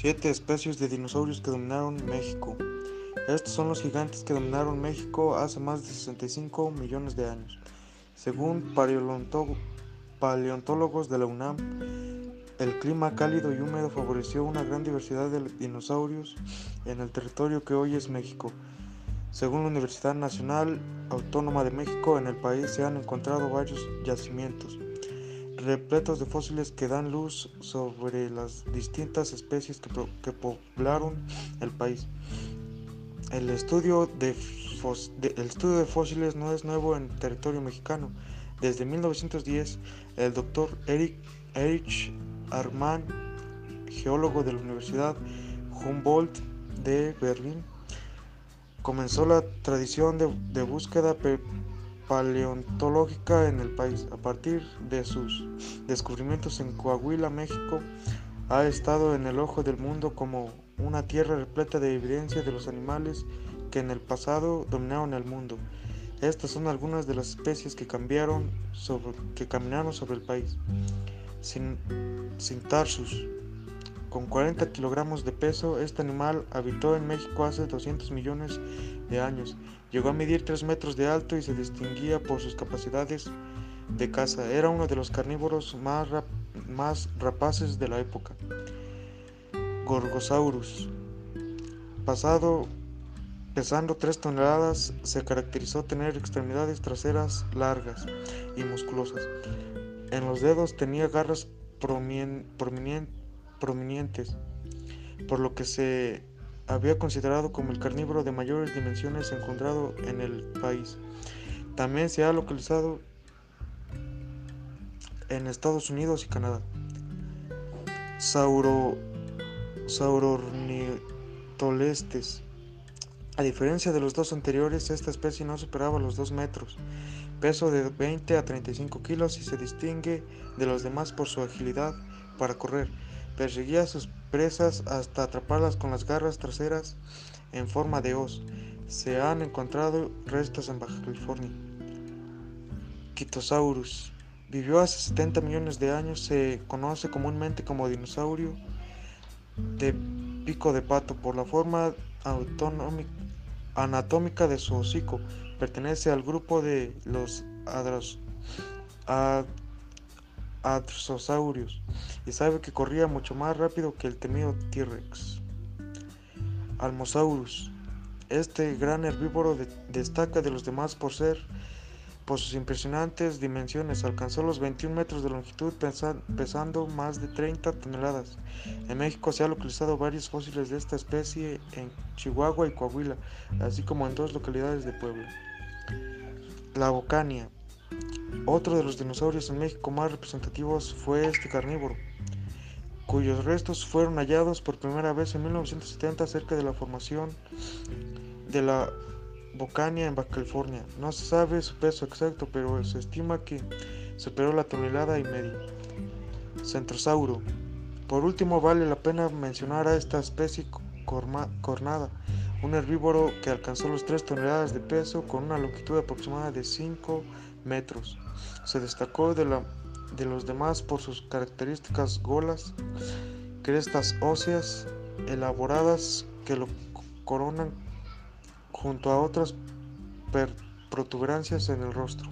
Siete especies de dinosaurios que dominaron México. Estos son los gigantes que dominaron México hace más de 65 millones de años. Según paleontólogos de la UNAM, el clima cálido y húmedo favoreció una gran diversidad de dinosaurios en el territorio que hoy es México. Según la Universidad Nacional Autónoma de México, en el país se han encontrado varios yacimientos repletos de fósiles que dan luz sobre las distintas especies que, poblaron el país. El estudio de, el estudio de fósiles no es nuevo en territorio mexicano. Desde 1910, el doctor Eric, Erich Arman, geólogo de la Universidad Humboldt de Berlín, comenzó la tradición de, de búsqueda paleontológica en el país. A partir de sus descubrimientos en Coahuila, México, ha estado en el ojo del mundo como una tierra repleta de evidencia de los animales que en el pasado dominaron el mundo. Estas son algunas de las especies que cambiaron sobre, que caminaron sobre el país. Sin, sin tarsus. Con 40 kilogramos de peso, este animal habitó en México hace 200 millones de años. Llegó a medir 3 metros de alto y se distinguía por sus capacidades de caza. Era uno de los carnívoros más, más rapaces de la época. Gorgosaurus. Pesando 3 toneladas, se caracterizó tener extremidades traseras largas y musculosas. En los dedos tenía garras prominentes, por lo que se había considerado como el carnívoro de mayores dimensiones encontrado en el país. También se ha localizado en Estados Unidos y Canadá. Sauro, Saurornitolestes. A diferencia de los dos anteriores, esta especie no superaba los 2 metros, peso de 20 a 35 kilos y se distingue de los demás por su agilidad para correr. Perseguía a sus presas hasta atraparlas con las garras traseras en forma de hoz. Se han encontrado restos en Baja California. Quitosaurus. Vivió hace 70 millones de años, se conoce comúnmente como dinosaurio de pico de pato por la forma anatómica de su hocico. Pertenece al grupo de los adros, Y sabe que corría mucho más rápido que el temido T-Rex. Almosaurus. Este gran herbívoro destaca de los demás por ser por sus impresionantes dimensiones. Alcanzó los 21 metros de longitud pesando más de 30 toneladas. En México se han localizado varios fósiles de esta especie en Chihuahua y Coahuila, así como en dos localidades de Puebla. La Bocania. Otro de los dinosaurios en México más representativos fue este carnívoro, cuyos restos fueron hallados por primera vez en 1970 cerca de la formación de la Bocania en Baja California. No se sabe su peso exacto, pero se estima que superó la tonelada y media. Centrosauro. Por último, vale la pena mencionar a esta especie cornada, un herbívoro que alcanzó los 3 toneladas de peso con una longitud aproximada de 5 metros. Se destacó de, la, de los demás por sus características golas, crestas óseas elaboradas que lo coronan junto a otras protuberancias en el rostro.